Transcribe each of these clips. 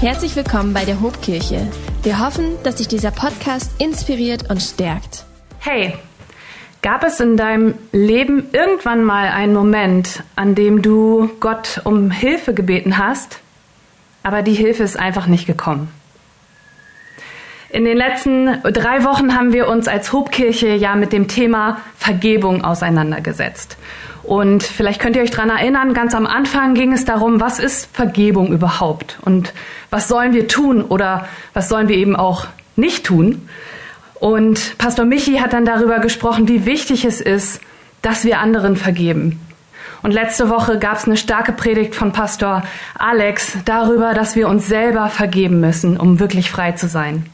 Herzlich willkommen bei der Hobkirche. Wir hoffen, dass dich dieser Podcast inspiriert und stärkt. Hey, gab es in deinem Leben irgendwann mal einen Moment, an dem du Gott um Hilfe gebeten hast, aber die Hilfe ist einfach nicht gekommen? In den letzten drei Wochen haben wir uns als Hobkirche ja mit dem Thema Vergebung auseinandergesetzt. Und vielleicht könnt ihr euch daran erinnern, ganz am Anfang ging es darum, was ist Vergebung überhaupt und was sollen wir tun oder was sollen wir eben auch nicht tun. Und Pastor Michi hat dann darüber gesprochen, wie wichtig es ist, dass wir anderen vergeben. Und letzte Woche gab es eine starke Predigt von Pastor Alex darüber, dass wir uns selber vergeben müssen, um wirklich frei zu sein.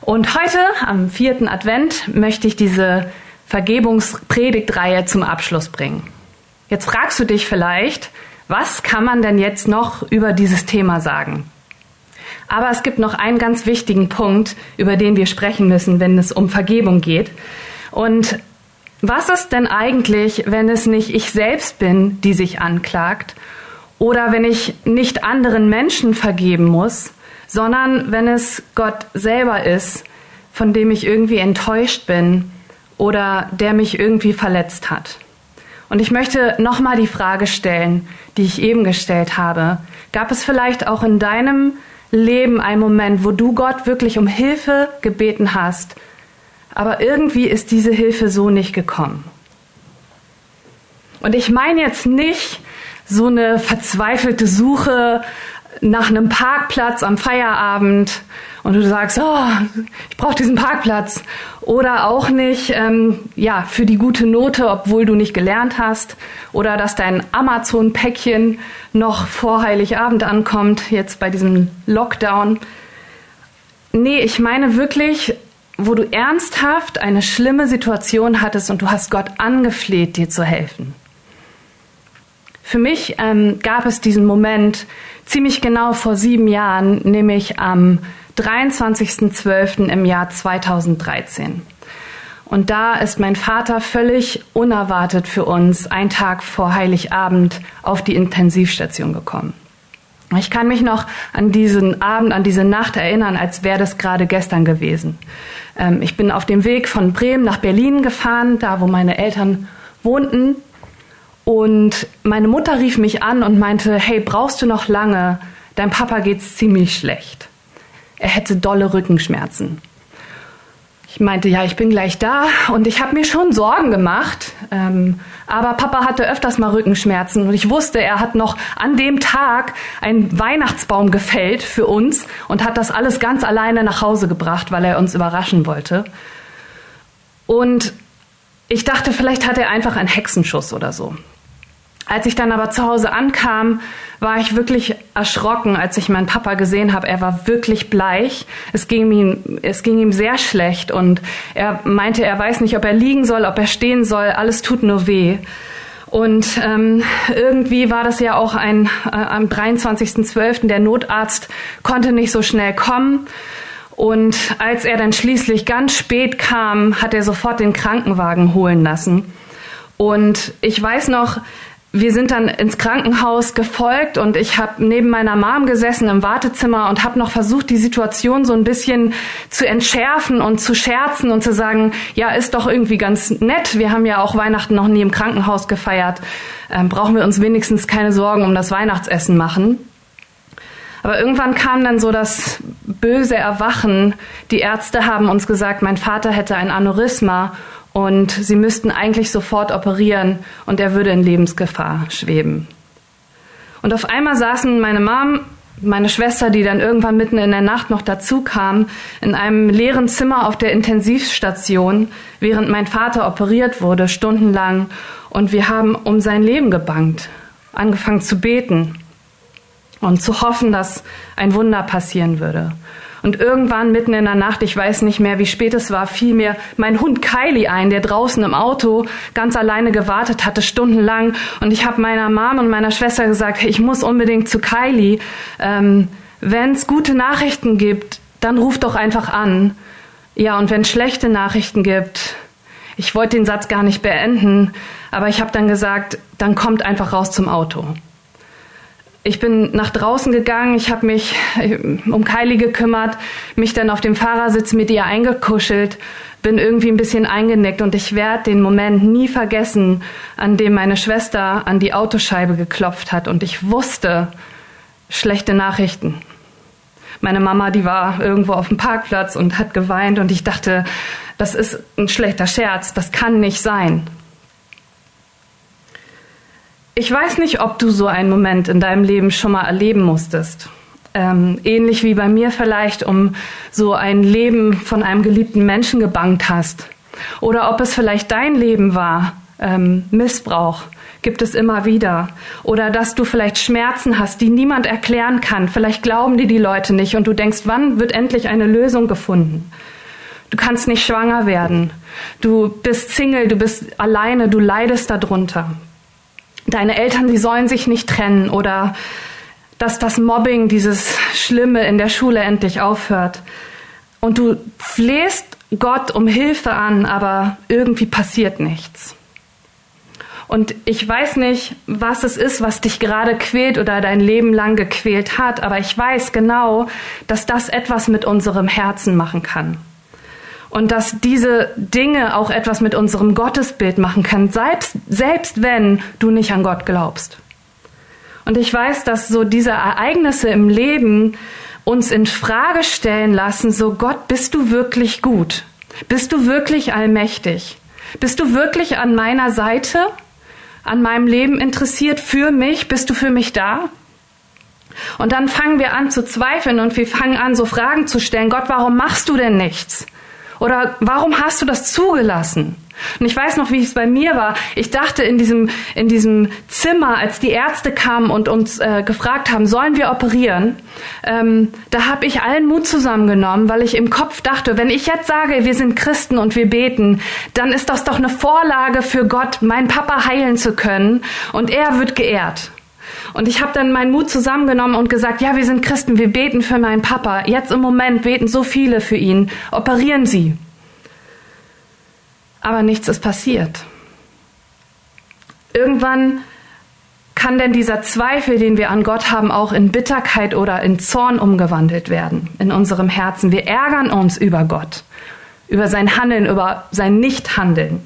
Und heute, am vierten Advent, möchte ich diese Vergebungspredigtreihe zum Abschluss bringen. Jetzt fragst du dich vielleicht, was kann man denn jetzt noch über dieses Thema sagen? Aber es gibt noch einen ganz wichtigen Punkt, über den wir sprechen müssen, wenn es um Vergebung geht. Und was ist denn eigentlich, wenn es nicht ich selbst bin, die sich anklagt? Oder wenn ich nicht anderen Menschen vergeben muss, sondern wenn es Gott selber ist, von dem ich irgendwie enttäuscht bin oder der mich irgendwie verletzt hat. Und ich möchte nochmal die Frage stellen, die ich eben gestellt habe. Gab es vielleicht auch in deinem Leben einen Moment, wo du Gott wirklich um Hilfe gebeten hast, aber irgendwie ist diese Hilfe so nicht gekommen? Und ich meine jetzt nicht so eine verzweifelte Suche nach einem Parkplatz am Feierabend und du sagst, oh, ich brauche diesen Parkplatz. Oder auch nicht, ähm, ja, für die gute Note, obwohl du nicht gelernt hast. Oder dass dein Amazon-Päckchen noch vor Heiligabend ankommt, jetzt bei diesem Lockdown. Nee, ich meine wirklich, wo du ernsthaft eine schlimme Situation hattest und du hast Gott angefleht, dir zu helfen. Für mich ähm, gab es diesen Moment ziemlich genau vor sieben Jahren, nämlich am 23.12. im Jahr 2013. Und da ist mein Vater völlig unerwartet für uns einen Tag vor Heiligabend auf die Intensivstation gekommen. Ich kann mich noch an diesen Abend, an diese Nacht erinnern, als wäre das gerade gestern gewesen. Ähm, ich bin auf dem Weg von Bremen nach Berlin gefahren, da wo meine Eltern wohnten. Und meine Mutter rief mich an und meinte, hey, brauchst du noch lange? Dein Papa geht's ziemlich schlecht er hätte dolle Rückenschmerzen. Ich meinte, ja, ich bin gleich da und ich habe mir schon Sorgen gemacht. Ähm, aber Papa hatte öfters mal Rückenschmerzen und ich wusste, er hat noch an dem Tag einen Weihnachtsbaum gefällt für uns und hat das alles ganz alleine nach Hause gebracht, weil er uns überraschen wollte. Und ich dachte, vielleicht hat er einfach einen Hexenschuss oder so. Als ich dann aber zu Hause ankam, war ich wirklich erschrocken, als ich meinen Papa gesehen habe. Er war wirklich bleich. Es ging ihm, es ging ihm sehr schlecht und er meinte, er weiß nicht, ob er liegen soll, ob er stehen soll. Alles tut nur weh. Und ähm, irgendwie war das ja auch ein äh, am 23.12. Der Notarzt konnte nicht so schnell kommen. Und als er dann schließlich ganz spät kam, hat er sofort den Krankenwagen holen lassen. Und ich weiß noch, wir sind dann ins Krankenhaus gefolgt und ich habe neben meiner Mom gesessen im Wartezimmer und habe noch versucht, die Situation so ein bisschen zu entschärfen und zu scherzen und zu sagen, ja, ist doch irgendwie ganz nett. Wir haben ja auch Weihnachten noch nie im Krankenhaus gefeiert. Ähm, brauchen wir uns wenigstens keine Sorgen um das Weihnachtsessen machen. Aber irgendwann kam dann so das böse Erwachen. Die Ärzte haben uns gesagt, mein Vater hätte ein Aneurysma und sie müssten eigentlich sofort operieren und er würde in Lebensgefahr schweben. Und auf einmal saßen meine Mom, meine Schwester, die dann irgendwann mitten in der Nacht noch dazu kam, in einem leeren Zimmer auf der Intensivstation, während mein Vater operiert wurde, stundenlang. Und wir haben um sein Leben gebangt, angefangen zu beten und zu hoffen, dass ein Wunder passieren würde. Und irgendwann mitten in der Nacht, ich weiß nicht mehr, wie spät es war, fiel mir mein Hund Kylie ein, der draußen im Auto ganz alleine gewartet hatte, stundenlang. Und ich habe meiner Mom und meiner Schwester gesagt, ich muss unbedingt zu Kylie. Ähm, wenn es gute Nachrichten gibt, dann ruf doch einfach an. Ja, und wenn es schlechte Nachrichten gibt, ich wollte den Satz gar nicht beenden, aber ich habe dann gesagt, dann kommt einfach raus zum Auto Ich bin nach draußen gegangen, ich habe mich äh, um Kylie gekümmert, mich dann auf dem Fahrersitz mit ihr eingekuschelt, bin irgendwie ein bisschen eingenickt und ich werde den Moment nie vergessen, an dem meine Schwester an die Autoscheibe geklopft hat und ich wusste schlechte Nachrichten. Meine Mama, die war irgendwo auf dem Parkplatz und hat geweint und ich dachte, das ist ein schlechter Scherz, das kann nicht sein. Ich weiß nicht, ob du so einen Moment in deinem Leben schon mal erleben musstest. Ähm, ähnlich wie bei mir vielleicht um so ein Leben von einem geliebten Menschen gebangt hast. Oder ob es vielleicht dein Leben war, ähm, Missbrauch gibt es immer wieder. Oder dass du vielleicht Schmerzen hast, die niemand erklären kann. Vielleicht glauben dir die Leute nicht und du denkst, wann wird endlich eine Lösung gefunden? Du kannst nicht schwanger werden. Du bist Single, du bist alleine, du leidest darunter deine Eltern, die sollen sich nicht trennen oder dass das Mobbing, dieses Schlimme in der Schule endlich aufhört. Und du flehst Gott um Hilfe an, aber irgendwie passiert nichts. Und ich weiß nicht, was es ist, was dich gerade quält oder dein Leben lang gequält hat, aber ich weiß genau, dass das etwas mit unserem Herzen machen kann und dass diese Dinge auch etwas mit unserem Gottesbild machen können, selbst, selbst wenn du nicht an Gott glaubst. Und ich weiß, dass so diese Ereignisse im Leben uns in Frage stellen lassen, so Gott, bist du wirklich gut? Bist du wirklich allmächtig? Bist du wirklich an meiner Seite? An meinem Leben interessiert für mich? Bist du für mich da? Und dann fangen wir an zu zweifeln und wir fangen an, so Fragen zu stellen. Gott, warum machst du denn nichts? Oder warum hast du das zugelassen? Und ich weiß noch, wie es bei mir war. Ich dachte in diesem, in diesem Zimmer, als die Ärzte kamen und uns äh, gefragt haben, sollen wir operieren, ähm, da habe ich allen Mut zusammengenommen, weil ich im Kopf dachte, wenn ich jetzt sage, wir sind Christen und wir beten, dann ist das doch eine Vorlage für Gott, meinen Papa heilen zu können und er wird geehrt. Und ich habe dann meinen Mut zusammengenommen und gesagt, ja, wir sind Christen, wir beten für meinen Papa. Jetzt im Moment beten so viele für ihn. Operieren Sie. Aber nichts ist passiert. Irgendwann kann denn dieser Zweifel, den wir an Gott haben, auch in Bitterkeit oder in Zorn umgewandelt werden in unserem Herzen. Wir ärgern uns über Gott, über sein Handeln, über sein Nichthandeln.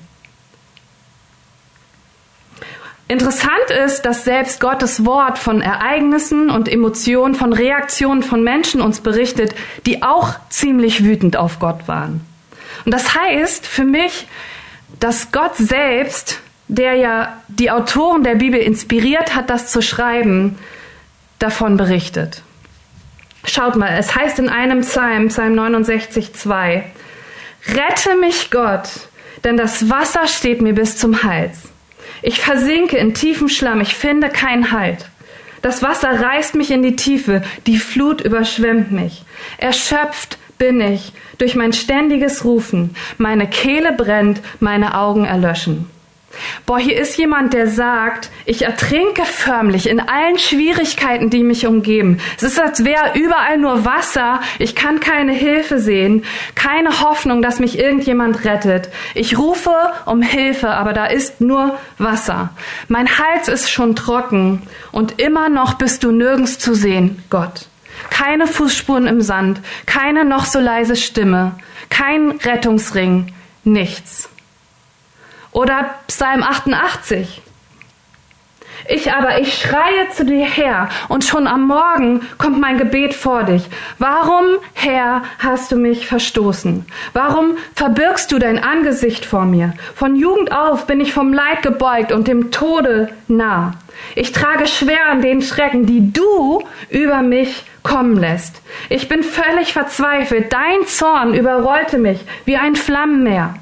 Interessant ist, dass selbst Gottes Wort von Ereignissen und Emotionen, von Reaktionen von Menschen uns berichtet, die auch ziemlich wütend auf Gott waren. Und das heißt für mich, dass Gott selbst, der ja die Autoren der Bibel inspiriert hat, das zu schreiben, davon berichtet. Schaut mal, es heißt in einem Psalm, Psalm 69, 2, Rette mich Gott, denn das Wasser steht mir bis zum Hals. Ich versinke in tiefem Schlamm, ich finde keinen Halt. Das Wasser reißt mich in die Tiefe, die Flut überschwemmt mich. Erschöpft bin ich durch mein ständiges Rufen. Meine Kehle brennt, meine Augen erlöschen. Boah, hier ist jemand, der sagt, ich ertrinke förmlich in allen Schwierigkeiten, die mich umgeben. Es ist, als wäre überall nur Wasser. Ich kann keine Hilfe sehen, keine Hoffnung, dass mich irgendjemand rettet. Ich rufe um Hilfe, aber da ist nur Wasser. Mein Hals ist schon trocken und immer noch bist du nirgends zu sehen, Gott. Keine Fußspuren im Sand, keine noch so leise Stimme, kein Rettungsring, nichts. Oder Psalm 88. Ich aber, ich schreie zu dir her und schon am Morgen kommt mein Gebet vor dich. Warum, Herr, hast du mich verstoßen? Warum verbirgst du dein Angesicht vor mir? Von Jugend auf bin ich vom Leid gebeugt und dem Tode nah. Ich trage schwer an den Schrecken, die du über mich kommen lässt. Ich bin völlig verzweifelt. Dein Zorn überrollte mich wie ein Flammenmeer.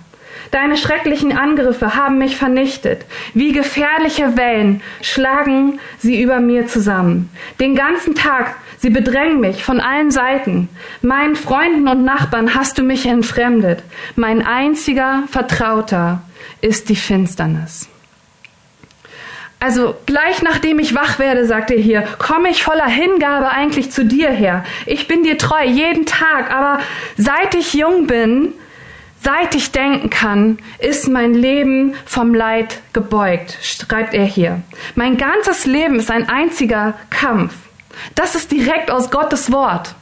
Deine schrecklichen Angriffe haben mich vernichtet. Wie gefährliche Wellen schlagen sie über mir zusammen. Den ganzen Tag, sie bedrängen mich von allen Seiten. Meinen Freunden und Nachbarn hast du mich entfremdet. Mein einziger Vertrauter ist die Finsternis. Also gleich nachdem ich wach werde, sagt er hier, komme ich voller Hingabe eigentlich zu dir her. Ich bin dir treu jeden Tag, aber seit ich jung bin, Seit ich denken kann, ist mein Leben vom Leid gebeugt, schreibt er hier. Mein ganzes Leben ist ein einziger Kampf. Das ist direkt aus Gottes Wort.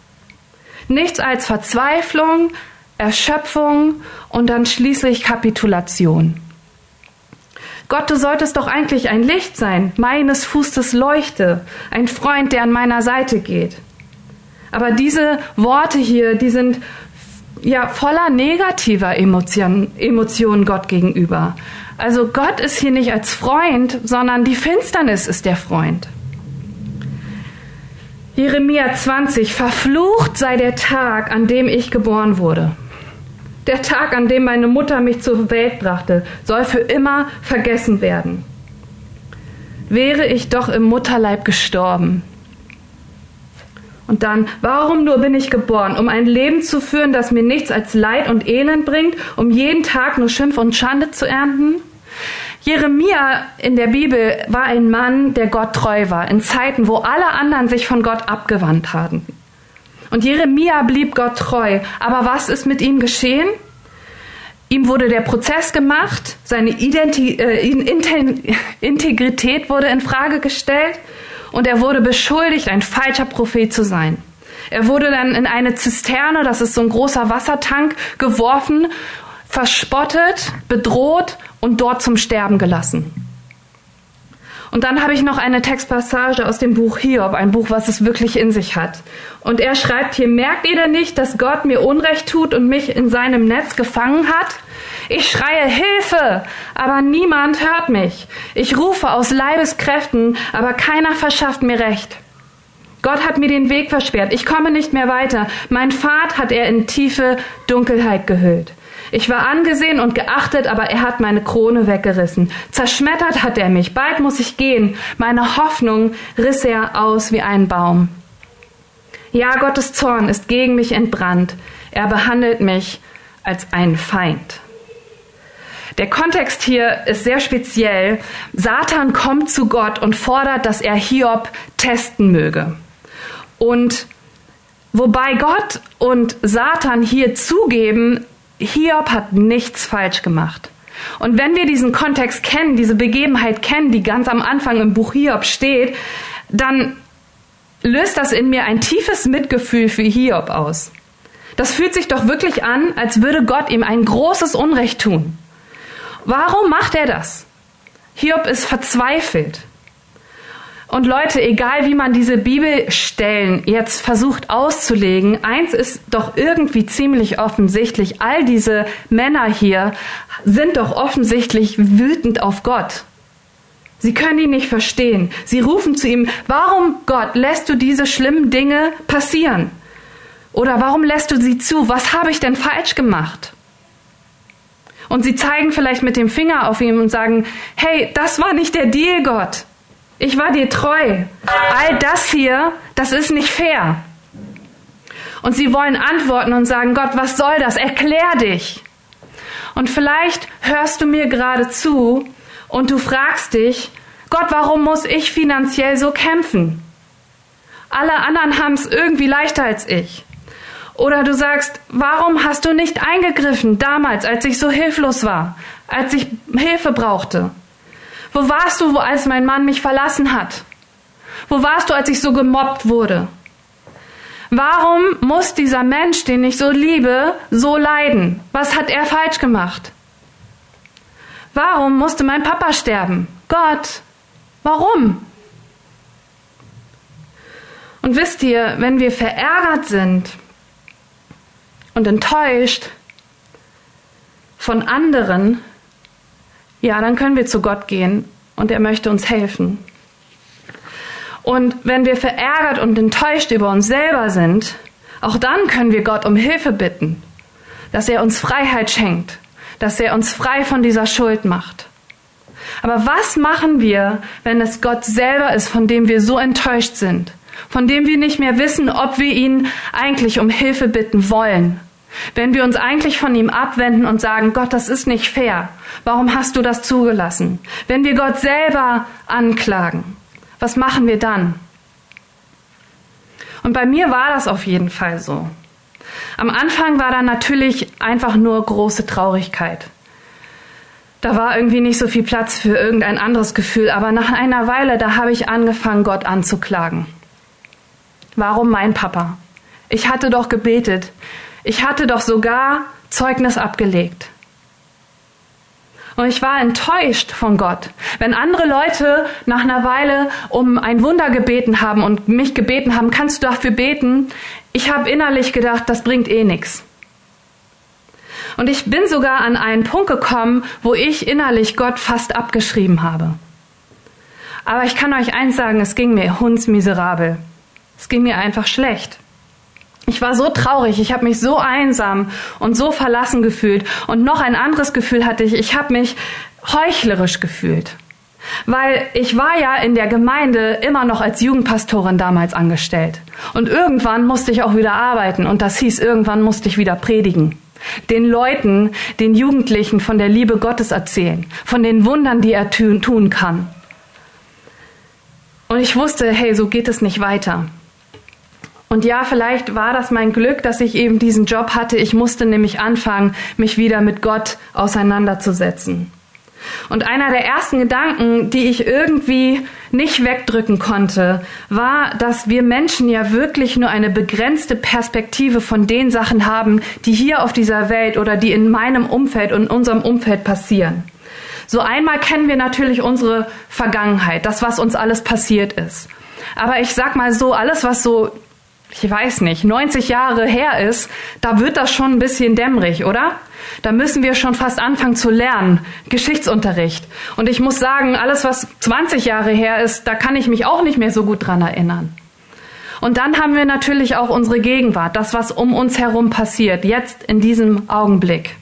Nichts als Verzweiflung, Erschöpfung und dann schließlich Kapitulation. Gott, du solltest doch eigentlich ein Licht sein, meines Fußes Leuchte, ein Freund, der an meiner Seite geht. Aber diese Worte hier, die sind ja voller negativer Emotionen, Emotionen Gott gegenüber. Also Gott ist hier nicht als Freund, sondern die Finsternis ist der Freund. Jeremia 20, verflucht sei der Tag, an dem ich geboren wurde. Der Tag, an dem meine Mutter mich zur Welt brachte, soll für immer vergessen werden. Wäre ich doch im Mutterleib gestorben, und dann, warum nur bin ich geboren? Um ein Leben zu führen, das mir nichts als Leid und Elend bringt, um jeden Tag nur Schimpf und Schande zu ernten? Jeremia in der Bibel war ein Mann, der Gott treu war, in Zeiten, wo alle anderen sich von Gott abgewandt hatten. Und Jeremia blieb Gott treu. Aber was ist mit ihm geschehen? Ihm wurde der Prozess gemacht, seine Identi äh, Integrität wurde in Frage gestellt und er wurde beschuldigt, ein falscher Prophet zu sein. Er wurde dann in eine Zisterne, das ist so ein großer Wassertank, geworfen, verspottet, bedroht und dort zum Sterben gelassen. Und dann habe ich noch eine Textpassage aus dem Buch Hiob, ein Buch, was es wirklich in sich hat. Und er schreibt hier, merkt ihr denn nicht, dass Gott mir Unrecht tut und mich in seinem Netz gefangen hat? Ich schreie Hilfe, aber niemand hört mich. Ich rufe aus Leibeskräften, aber keiner verschafft mir Recht. Gott hat mir den Weg versperrt. Ich komme nicht mehr weiter. Mein Pfad hat er in tiefe Dunkelheit gehüllt. Ich war angesehen und geachtet, aber er hat meine Krone weggerissen. Zerschmettert hat er mich. Bald muss ich gehen. Meine Hoffnung riss er aus wie ein Baum. Ja, Gottes Zorn ist gegen mich entbrannt. Er behandelt mich als einen Feind. Der Kontext hier ist sehr speziell. Satan kommt zu Gott und fordert, dass er Hiob testen möge. Und wobei Gott und Satan hier zugeben, Hiob hat nichts falsch gemacht. Und wenn wir diesen Kontext kennen, diese Begebenheit kennen, die ganz am Anfang im Buch Hiob steht, dann löst das in mir ein tiefes Mitgefühl für Hiob aus. Das fühlt sich doch wirklich an, als würde Gott ihm ein großes Unrecht tun. Warum macht er das? Hiob ist verzweifelt. Und Leute, egal wie man diese Bibelstellen jetzt versucht auszulegen, eins ist doch irgendwie ziemlich offensichtlich. All diese Männer hier sind doch offensichtlich wütend auf Gott. Sie können ihn nicht verstehen. Sie rufen zu ihm, warum Gott lässt du diese schlimmen Dinge passieren? Oder warum lässt du sie zu? Was habe ich denn falsch gemacht? Und sie zeigen vielleicht mit dem Finger auf ihn und sagen, hey, das war nicht der Deal, Gott. Ich war dir treu. All das hier, das ist nicht fair. Und sie wollen antworten und sagen, Gott, was soll das? Erklär dich. Und vielleicht hörst du mir gerade zu und du fragst dich, Gott, warum muss ich finanziell so kämpfen? Alle anderen haben es irgendwie leichter als ich. Oder du sagst, warum hast du nicht eingegriffen damals, als ich so hilflos war, als ich Hilfe brauchte? Wo warst du, als mein Mann mich verlassen hat? Wo warst du, als ich so gemobbt wurde? Warum muss dieser Mensch, den ich so liebe, so leiden? Was hat er falsch gemacht? Warum musste mein Papa sterben? Gott, warum? Und wisst ihr, wenn wir verärgert sind, und enttäuscht von anderen, ja, dann können wir zu Gott gehen und er möchte uns helfen. Und wenn wir verärgert und enttäuscht über uns selber sind, auch dann können wir Gott um Hilfe bitten, dass er uns Freiheit schenkt, dass er uns frei von dieser Schuld macht. Aber was machen wir, wenn es Gott selber ist, von dem wir so enttäuscht sind, von dem wir nicht mehr wissen, ob wir ihn eigentlich um Hilfe bitten wollen? Wenn wir uns eigentlich von ihm abwenden und sagen, Gott, das ist nicht fair, warum hast du das zugelassen? Wenn wir Gott selber anklagen, was machen wir dann? Und bei mir war das auf jeden Fall so. Am Anfang war da natürlich einfach nur große Traurigkeit. Da war irgendwie nicht so viel Platz für irgendein anderes Gefühl, aber nach einer Weile, da habe ich angefangen, Gott anzuklagen. Warum mein Papa? Ich hatte doch gebetet. Ich hatte doch sogar Zeugnis abgelegt. Und ich war enttäuscht von Gott. Wenn andere Leute nach einer Weile um ein Wunder gebeten haben und mich gebeten haben, kannst du dafür beten? Ich habe innerlich gedacht, das bringt eh nichts. Und ich bin sogar an einen Punkt gekommen, wo ich innerlich Gott fast abgeschrieben habe. Aber ich kann euch eins sagen, es ging mir hundsmiserabel. Es ging mir einfach schlecht. Ich war so traurig, ich habe mich so einsam und so verlassen gefühlt. Und noch ein anderes Gefühl hatte ich, ich habe mich heuchlerisch gefühlt. Weil ich war ja in der Gemeinde immer noch als Jugendpastorin damals angestellt. Und irgendwann musste ich auch wieder arbeiten und das hieß, irgendwann musste ich wieder predigen den Leuten, den Jugendlichen von der Liebe Gottes erzählen, von den Wundern, die er tun kann. Und ich wusste, hey, so geht es nicht weiter. Und ja, vielleicht war das mein Glück, dass ich eben diesen Job hatte. Ich musste nämlich anfangen, mich wieder mit Gott auseinanderzusetzen. Und einer der ersten Gedanken, die ich irgendwie nicht wegdrücken konnte, war, dass wir Menschen ja wirklich nur eine begrenzte Perspektive von den Sachen haben, die hier auf dieser Welt oder die in meinem Umfeld und unserem Umfeld passieren. So einmal kennen wir natürlich unsere Vergangenheit, das, was uns alles passiert ist. Aber ich sag mal so, alles, was so ich weiß nicht, 90 Jahre her ist, da wird das schon ein bisschen dämmerig, oder? Da müssen wir schon fast anfangen zu lernen, Geschichtsunterricht. Und ich muss sagen, alles, was 20 Jahre her ist, da kann ich mich auch nicht mehr so gut dran erinnern. Und dann haben wir natürlich auch unsere Gegenwart, das, was um uns herum passiert, jetzt in diesem Augenblick.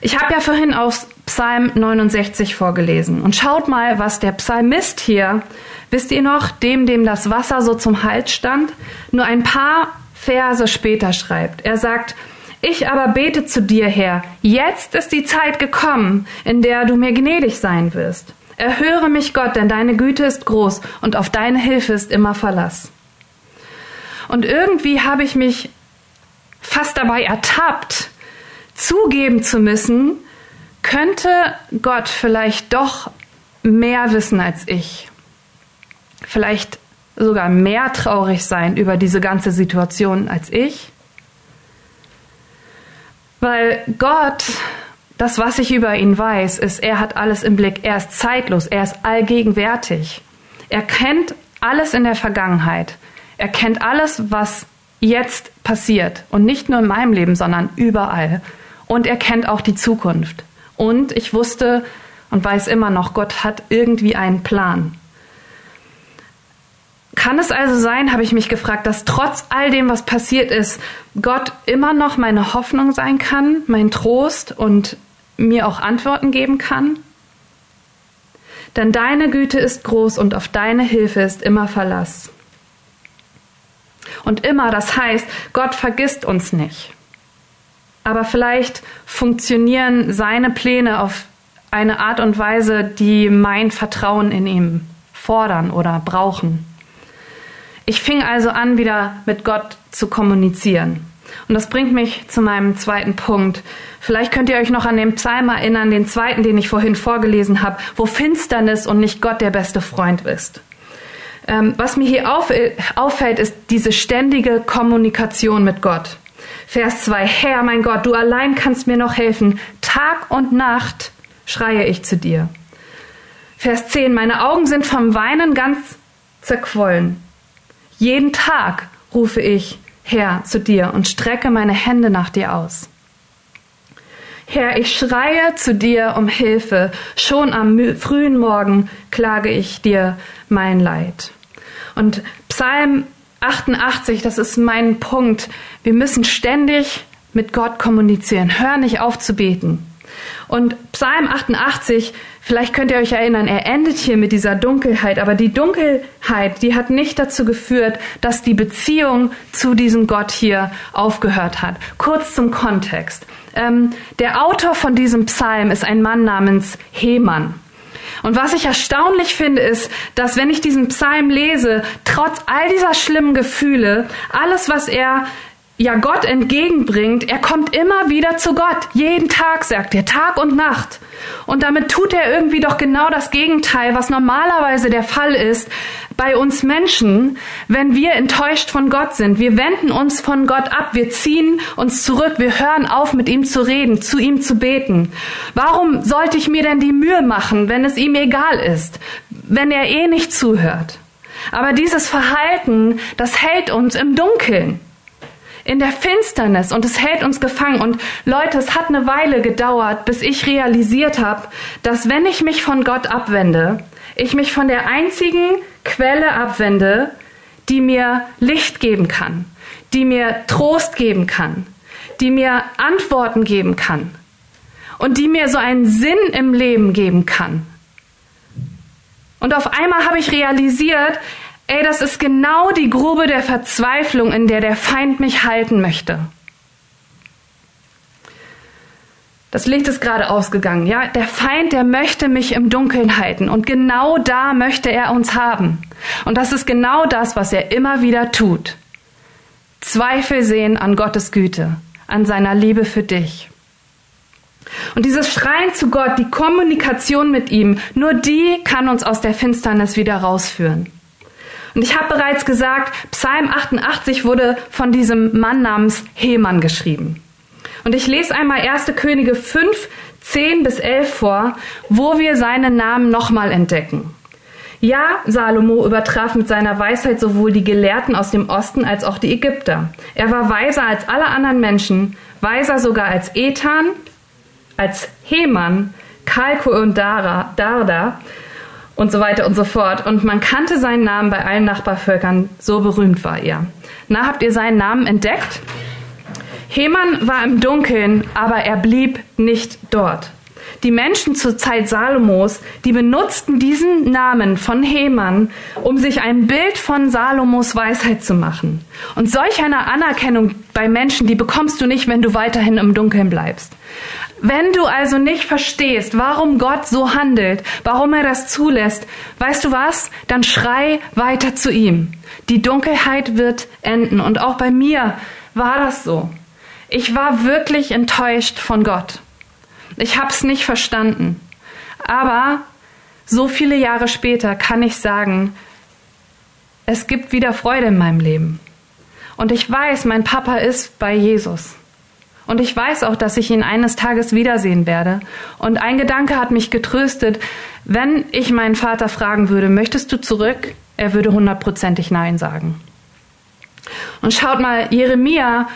Ich habe ja vorhin aus Psalm 69 vorgelesen. Und schaut mal, was der Psalmist hier Wisst ihr noch, dem, dem das Wasser so zum Hals stand, nur ein paar Verse später schreibt. Er sagt, ich aber bete zu dir, Herr, jetzt ist die Zeit gekommen, in der du mir gnädig sein wirst. Erhöre mich, Gott, denn deine Güte ist groß und auf deine Hilfe ist immer Verlass. Und irgendwie habe ich mich fast dabei ertappt, zugeben zu müssen, könnte Gott vielleicht doch mehr wissen als ich vielleicht sogar mehr traurig sein über diese ganze Situation als ich. Weil Gott, das, was ich über ihn weiß, ist, er hat alles im Blick. Er ist zeitlos, er ist allgegenwärtig. Er kennt alles in der Vergangenheit. Er kennt alles, was jetzt passiert. Und nicht nur in meinem Leben, sondern überall. Und er kennt auch die Zukunft. Und ich wusste und weiß immer noch, Gott hat irgendwie einen Plan. Kann es also sein, habe ich mich gefragt, dass trotz all dem, was passiert ist, Gott immer noch meine Hoffnung sein kann, mein Trost und mir auch Antworten geben kann? Denn deine Güte ist groß und auf deine Hilfe ist immer Verlass. Und immer, das heißt, Gott vergisst uns nicht. Aber vielleicht funktionieren seine Pläne auf eine Art und Weise, die mein Vertrauen in ihm fordern oder brauchen. Ich fing also an, wieder mit Gott zu kommunizieren. Und das bringt mich zu meinem zweiten Punkt. Vielleicht könnt ihr euch noch an den Psalm erinnern, den zweiten, den ich vorhin vorgelesen habe, wo Finsternis und nicht Gott der beste Freund ist. Ähm, was mir hier auf, auffällt, ist diese ständige Kommunikation mit Gott. Vers 2. Herr, mein Gott, du allein kannst mir noch helfen. Tag und Nacht schreie ich zu dir. Vers 10. Meine Augen sind vom Weinen ganz zerquollen. Jeden Tag rufe ich, Herr, zu dir und strecke meine Hände nach dir aus. Herr, ich schreie zu dir um Hilfe. Schon am frühen Morgen klage ich dir mein Leid. Und Psalm 88, das ist mein Punkt. Wir müssen ständig mit Gott kommunizieren. Hör nicht auf zu beten. Und Psalm 88, vielleicht könnt ihr euch erinnern, er endet hier mit dieser Dunkelheit, aber die Dunkelheit, die hat nicht dazu geführt, dass die Beziehung zu diesem Gott hier aufgehört hat. Kurz zum Kontext. Ähm, der Autor von diesem Psalm ist ein Mann namens Heman. Und was ich erstaunlich finde, ist, dass wenn ich diesen Psalm lese, trotz all dieser schlimmen Gefühle, alles, was er ja Gott entgegenbringt, er kommt immer wieder zu Gott. Jeden Tag, sagt er, Tag und Nacht. Und damit tut er irgendwie doch genau das Gegenteil, was normalerweise der Fall ist bei uns Menschen, wenn wir enttäuscht von Gott sind. Wir wenden uns von Gott ab, wir ziehen uns zurück, wir hören auf, mit ihm zu reden, zu ihm zu beten. Warum sollte ich mir denn die Mühe machen, wenn es ihm egal ist, wenn er eh nicht zuhört? Aber dieses Verhalten, das hält uns im Dunkeln in der Finsternis und es hält uns gefangen. Und Leute, es hat eine Weile gedauert, bis ich realisiert habe, dass wenn ich mich von Gott abwende, ich mich von der einzigen Quelle abwende, die mir Licht geben kann, die mir Trost geben kann, die mir Antworten geben kann und die mir so einen Sinn im Leben geben kann. Und auf einmal habe ich realisiert, Ey, das ist genau die Grube der Verzweiflung, in der der Feind mich halten möchte. Das Licht ist gerade ausgegangen, ja? Der Feind, der möchte mich im Dunkeln halten und genau da möchte er uns haben. Und das ist genau das, was er immer wieder tut. Zweifel sehen an Gottes Güte, an seiner Liebe für dich. Und dieses Schreien zu Gott, die Kommunikation mit ihm, nur die kann uns aus der Finsternis wieder rausführen. Und ich habe bereits gesagt, Psalm 88 wurde von diesem Mann namens Heman geschrieben. Und ich lese einmal 1. Könige 5, 10 bis 11 vor, wo wir seinen Namen nochmal entdecken. Ja, Salomo übertraf mit seiner Weisheit sowohl die Gelehrten aus dem Osten als auch die Ägypter. Er war weiser als alle anderen Menschen, weiser sogar als Ethan, als Heman, Kalko und Dara, Darda, und so weiter und so fort. Und man kannte seinen Namen bei allen Nachbarvölkern, so berühmt war er. Na, habt ihr seinen Namen entdeckt? Heman war im Dunkeln, aber er blieb nicht dort. Die Menschen zur Zeit Salomos, die benutzten diesen Namen von Heman, um sich ein Bild von Salomos Weisheit zu machen. Und solch eine Anerkennung bei Menschen, die bekommst du nicht, wenn du weiterhin im Dunkeln bleibst. Wenn du also nicht verstehst, warum Gott so handelt, warum er das zulässt, weißt du was? Dann schrei weiter zu ihm. Die Dunkelheit wird enden. Und auch bei mir war das so. Ich war wirklich enttäuscht von Gott. Ich hab's nicht verstanden. Aber so viele Jahre später kann ich sagen, es gibt wieder Freude in meinem Leben. Und ich weiß, mein Papa ist bei Jesus. Und ich weiß auch, dass ich ihn eines Tages wiedersehen werde. Und ein Gedanke hat mich getröstet, wenn ich meinen Vater fragen würde, möchtest du zurück? Er würde hundertprozentig Nein sagen. Und schaut mal, Jeremia,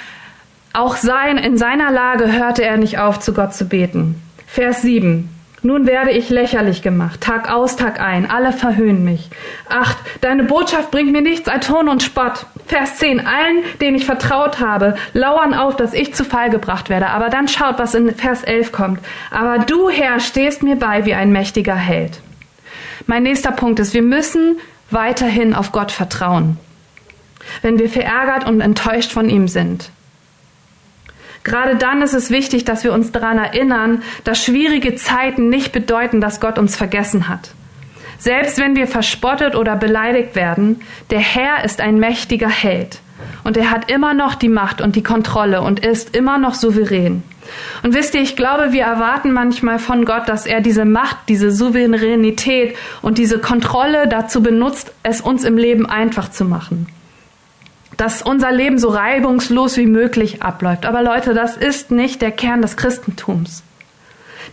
auch sein, in seiner Lage hörte er nicht auf, zu Gott zu beten. Vers 7. Nun werde ich lächerlich gemacht, Tag aus, Tag ein, alle verhöhnen mich. Acht, deine Botschaft bringt mir nichts als Ton und Spott. Vers 10, allen, denen ich vertraut habe, lauern auf, dass ich zu Fall gebracht werde. Aber dann schaut, was in Vers 11 kommt. Aber du, Herr, stehst mir bei wie ein mächtiger Held. Mein nächster Punkt ist, wir müssen weiterhin auf Gott vertrauen, wenn wir verärgert und enttäuscht von ihm sind. Gerade dann ist es wichtig, dass wir uns daran erinnern, dass schwierige Zeiten nicht bedeuten, dass Gott uns vergessen hat. Selbst wenn wir verspottet oder beleidigt werden, der Herr ist ein mächtiger Held. Und er hat immer noch die Macht und die Kontrolle und ist immer noch souverän. Und wisst ihr, ich glaube, wir erwarten manchmal von Gott, dass er diese Macht, diese Souveränität und diese Kontrolle dazu benutzt, es uns im Leben einfach zu machen dass unser Leben so reibungslos wie möglich abläuft. Aber Leute, das ist nicht der Kern des Christentums.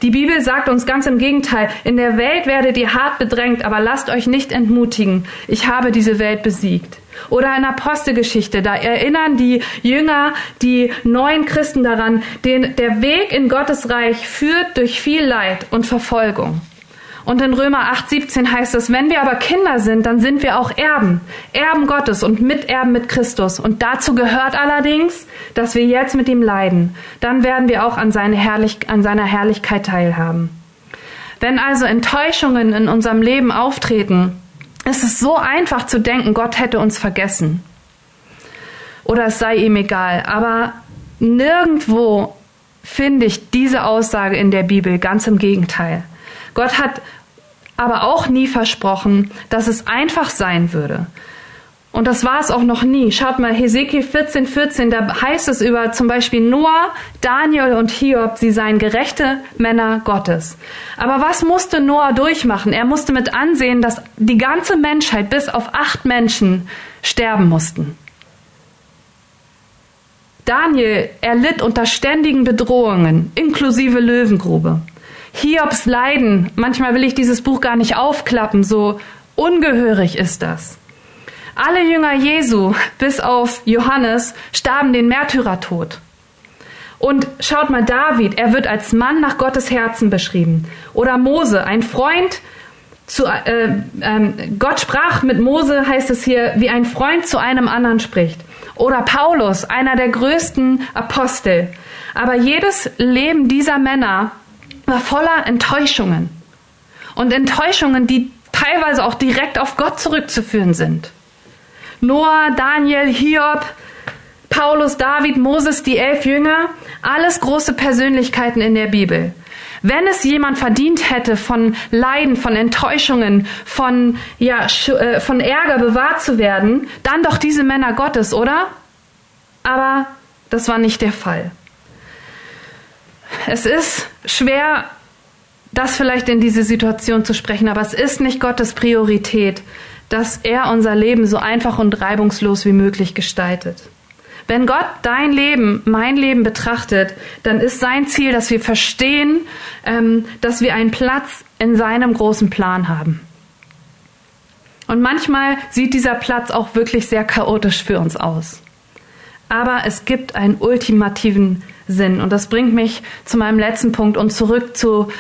Die Bibel sagt uns ganz im Gegenteil, in der Welt werdet ihr hart bedrängt, aber lasst euch nicht entmutigen. Ich habe diese Welt besiegt. Oder in Apostelgeschichte, da erinnern die Jünger, die neuen Christen daran, den, der Weg in Gottes Reich führt durch viel Leid und Verfolgung. Und in Römer 8, 17 heißt es, wenn wir aber Kinder sind, dann sind wir auch Erben, Erben Gottes und Miterben mit Christus. Und dazu gehört allerdings, dass wir jetzt mit ihm leiden. Dann werden wir auch an, seine Herrlich an seiner Herrlichkeit teilhaben. Wenn also Enttäuschungen in unserem Leben auftreten, ist es so einfach zu denken, Gott hätte uns vergessen. Oder es sei ihm egal. Aber nirgendwo finde ich diese Aussage in der Bibel, ganz im Gegenteil. Gott hat aber auch nie versprochen, dass es einfach sein würde. Und das war es auch noch nie. Schaut mal, Hesekiel 14, 14, da heißt es über zum Beispiel Noah, Daniel und Hiob, sie seien gerechte Männer Gottes. Aber was musste Noah durchmachen? Er musste mit ansehen, dass die ganze Menschheit bis auf acht Menschen sterben mussten. Daniel erlitt unter ständigen Bedrohungen, inklusive Löwengrube. Hiobs Leiden, manchmal will ich dieses Buch gar nicht aufklappen, so ungehörig ist das. Alle Jünger Jesu, bis auf Johannes, starben den Märtyrertod. Und schaut mal, David, er wird als Mann nach Gottes Herzen beschrieben. Oder Mose, ein Freund zu, äh, äh, Gott sprach mit Mose, heißt es hier, wie ein Freund zu einem anderen spricht. Oder Paulus, einer der größten Apostel. Aber jedes Leben dieser Männer war voller Enttäuschungen. Und Enttäuschungen, die teilweise auch direkt auf Gott zurückzuführen sind. Noah, Daniel, Hiob, Paulus, David, Moses, die elf Jünger, alles große Persönlichkeiten in der Bibel. Wenn es jemand verdient hätte, von Leiden, von Enttäuschungen, von, ja, äh, von Ärger bewahrt zu werden, dann doch diese Männer Gottes, oder? Aber das war nicht der Fall. Es ist schwer, das vielleicht in diese Situation zu sprechen, aber es ist nicht Gottes Priorität, dass er unser Leben so einfach und reibungslos wie möglich gestaltet. Wenn Gott dein Leben, mein Leben betrachtet, dann ist sein Ziel, dass wir verstehen, ähm, dass wir einen Platz in seinem großen Plan haben. Und manchmal sieht dieser Platz auch wirklich sehr chaotisch für uns aus. Aber es gibt einen ultimativen Sinn. Und das bringt mich zu meinem letzten Punkt und zurück zu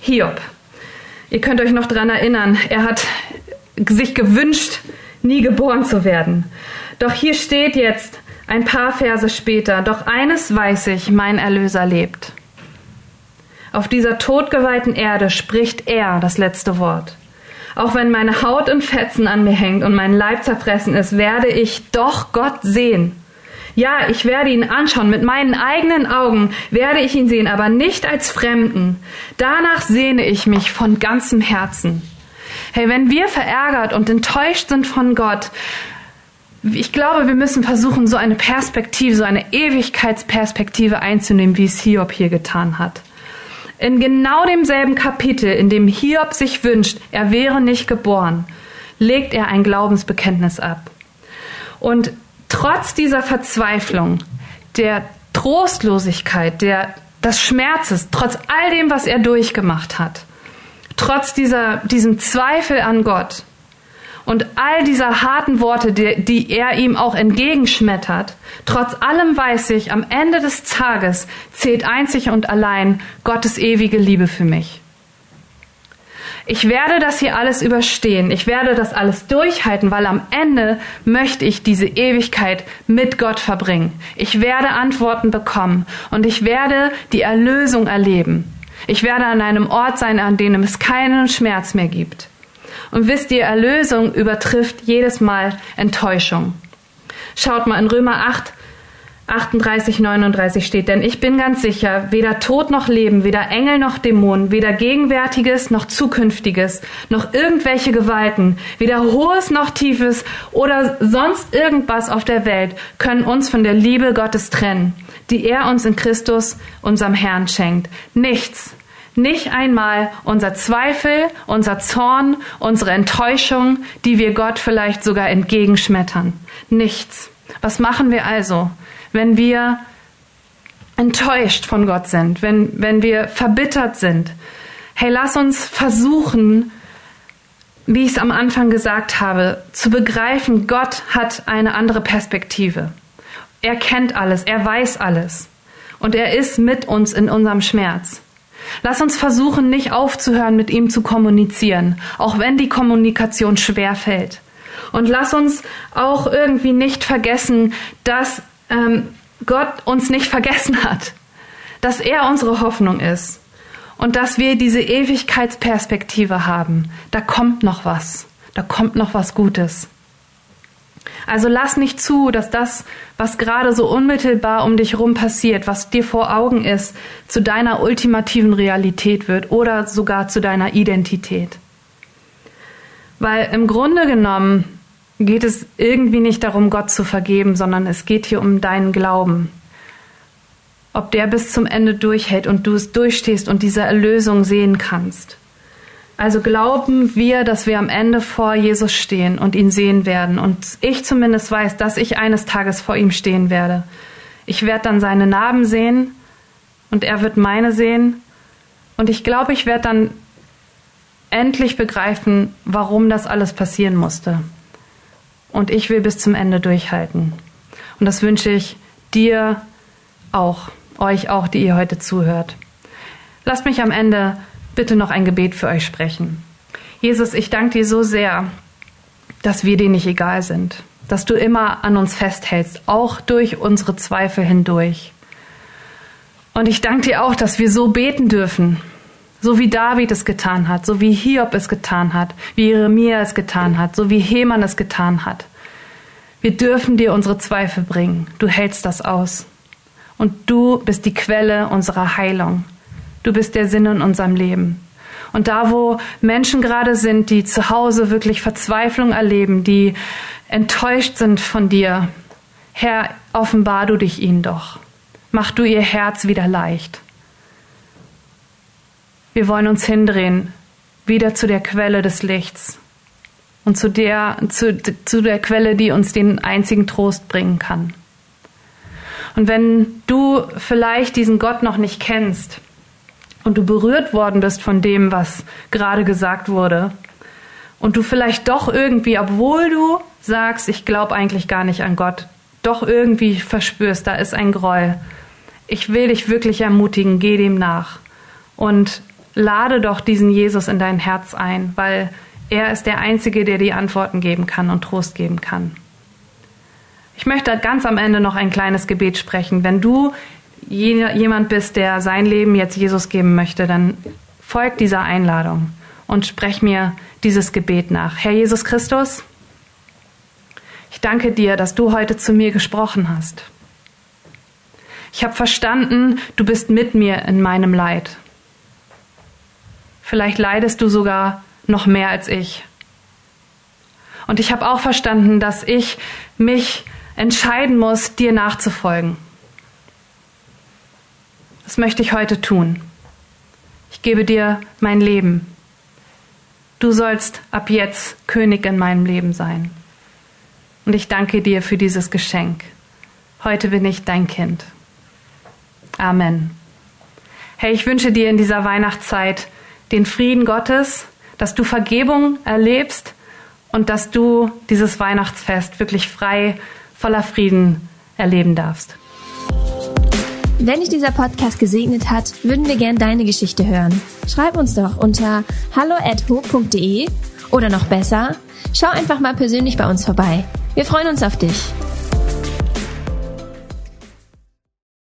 Hiob. Ihr könnt euch noch daran erinnern, er hat sich gewünscht, nie geboren zu werden. Doch hier steht jetzt ein paar Verse später, doch eines weiß ich, mein Erlöser lebt. Auf dieser todgeweihten Erde spricht er das letzte Wort. Auch wenn meine Haut in Fetzen an mir hängt und mein Leib zerfressen ist, werde ich doch Gott sehen. Ja, ich werde ihn anschauen, mit meinen eigenen Augen werde ich ihn sehen, aber nicht als Fremden. Danach sehne ich mich von ganzem Herzen. Hey, wenn wir verärgert und enttäuscht sind von Gott, ich glaube, wir müssen versuchen, so eine Perspektive, so eine Ewigkeitsperspektive einzunehmen, wie es Hiob hier getan hat. In genau demselben Kapitel, in dem Hiob sich wünscht, er wäre nicht geboren, legt er ein Glaubensbekenntnis ab. Und trotz dieser Verzweiflung, der Trostlosigkeit, der, des Schmerzes, trotz all dem, was er durchgemacht hat, trotz dieser, diesem Zweifel an Gott und all dieser harten Worte, die, die er ihm auch entgegenschmettert, trotz allem weiß ich, am Ende des Tages zählt einzig und allein Gottes ewige Liebe für mich. Ich werde das hier alles überstehen. Ich werde das alles durchhalten, weil am Ende möchte ich diese Ewigkeit mit Gott verbringen. Ich werde Antworten bekommen und ich werde die Erlösung erleben. Ich werde an einem Ort sein, an dem es keinen Schmerz mehr gibt. Und wisst ihr, Erlösung übertrifft jedes Mal Enttäuschung. Schaut mal in Römer 8, 38, 39 steht, denn ich bin ganz sicher, weder Tod noch Leben, weder Engel noch Dämonen, weder Gegenwärtiges noch Zukünftiges, noch irgendwelche Gewalten, weder Hohes noch Tiefes oder sonst irgendwas auf der Welt können uns von der Liebe Gottes trennen, die er uns in Christus, unserem Herrn, schenkt. Nichts, nicht einmal unser Zweifel, unser Zorn, unsere Enttäuschung, die wir Gott vielleicht sogar entgegenschmettern. Nichts. Was machen wir also, wenn wir enttäuscht von Gott sind, wenn, wenn wir verbittert sind? Hey, lass uns versuchen, wie ich es am Anfang gesagt habe, zu begreifen, Gott hat eine andere Perspektive. Er kennt alles, er weiß alles. Und er ist mit uns in unserem Schmerz. Lass uns versuchen, nicht aufzuhören, mit ihm zu kommunizieren, auch wenn die Kommunikation schwer fällt. Und lass uns auch irgendwie nicht vergessen, dass ähm, Gott uns nicht vergessen hat, dass er unsere Hoffnung ist und dass wir diese Ewigkeitsperspektive haben. Da kommt noch was, da kommt noch was Gutes. Also lass nicht zu, dass das, was gerade so unmittelbar um dich rum passiert, was dir vor Augen ist, zu deiner ultimativen Realität wird oder sogar zu deiner Identität. Weil im Grunde genommen geht es irgendwie nicht darum, Gott zu vergeben, sondern es geht hier um deinen Glauben. Ob der bis zum Ende durchhält und du es durchstehst und diese Erlösung sehen kannst. Also glauben wir, dass wir am Ende vor Jesus stehen und ihn sehen werden. Und ich zumindest weiß, dass ich eines Tages vor ihm stehen werde. Ich werde dann seine Narben sehen und er wird meine sehen. Und ich glaube, ich werde dann endlich begreifen, warum das alles passieren musste. Und ich will bis zum Ende durchhalten. Und das wünsche ich dir auch, euch auch, die ihr heute zuhört. Lasst mich am Ende bitte noch ein Gebet für euch sprechen. Jesus, ich danke dir so sehr, dass wir dir nicht egal sind, dass du immer an uns festhältst, auch durch unsere Zweifel hindurch. Und ich danke dir auch, dass wir so beten dürfen, so wie David es getan hat, so wie Hiob es getan hat, wie Jeremia es getan hat, so wie Heman es getan hat. Wir dürfen dir unsere Zweifel bringen. Du hältst das aus. Und du bist die Quelle unserer Heilung. Du bist der Sinn in unserem Leben. Und da, wo Menschen gerade sind, die zu Hause wirklich Verzweiflung erleben, die enttäuscht sind von dir, Herr, offenbar du dich ihnen doch. Mach du ihr Herz wieder leicht. Wir wollen uns hindrehen, wieder zu der Quelle des Lichts und zu der, zu, zu der Quelle, die uns den einzigen Trost bringen kann. Und wenn du vielleicht diesen Gott noch nicht kennst und du berührt worden bist von dem, was gerade gesagt wurde, und du vielleicht doch irgendwie, obwohl du sagst, ich glaube eigentlich gar nicht an Gott, doch irgendwie verspürst, da ist ein Groll. Ich will dich wirklich ermutigen, geh dem nach. Und lade doch diesen Jesus in dein Herz ein, weil er ist der Einzige, der die Antworten geben kann und Trost geben kann. Ich möchte ganz am Ende noch ein kleines Gebet sprechen. Wenn du jemand bist, der sein Leben jetzt Jesus geben möchte, dann folg dieser Einladung und sprech mir dieses Gebet nach. Herr Jesus Christus, ich danke dir, dass du heute zu mir gesprochen hast. Ich habe verstanden, du bist mit mir in meinem Leid. Vielleicht leidest du sogar noch mehr als ich. Und ich habe auch verstanden, dass ich mich entscheiden muss, dir nachzufolgen. Das möchte ich heute tun. Ich gebe dir mein Leben. Du sollst ab jetzt König in meinem Leben sein. Und ich danke dir für dieses Geschenk. Heute bin ich dein Kind. Amen. Hey, ich wünsche dir in dieser Weihnachtszeit den Frieden Gottes, dass du Vergebung erlebst und dass du dieses Weihnachtsfest wirklich frei, voller Frieden erleben darfst. Wenn dich dieser Podcast gesegnet hat, würden wir gern deine Geschichte hören. Schreib uns doch unter hallo@ho.de oder noch besser, schau einfach mal persönlich bei uns vorbei. Wir freuen uns auf dich.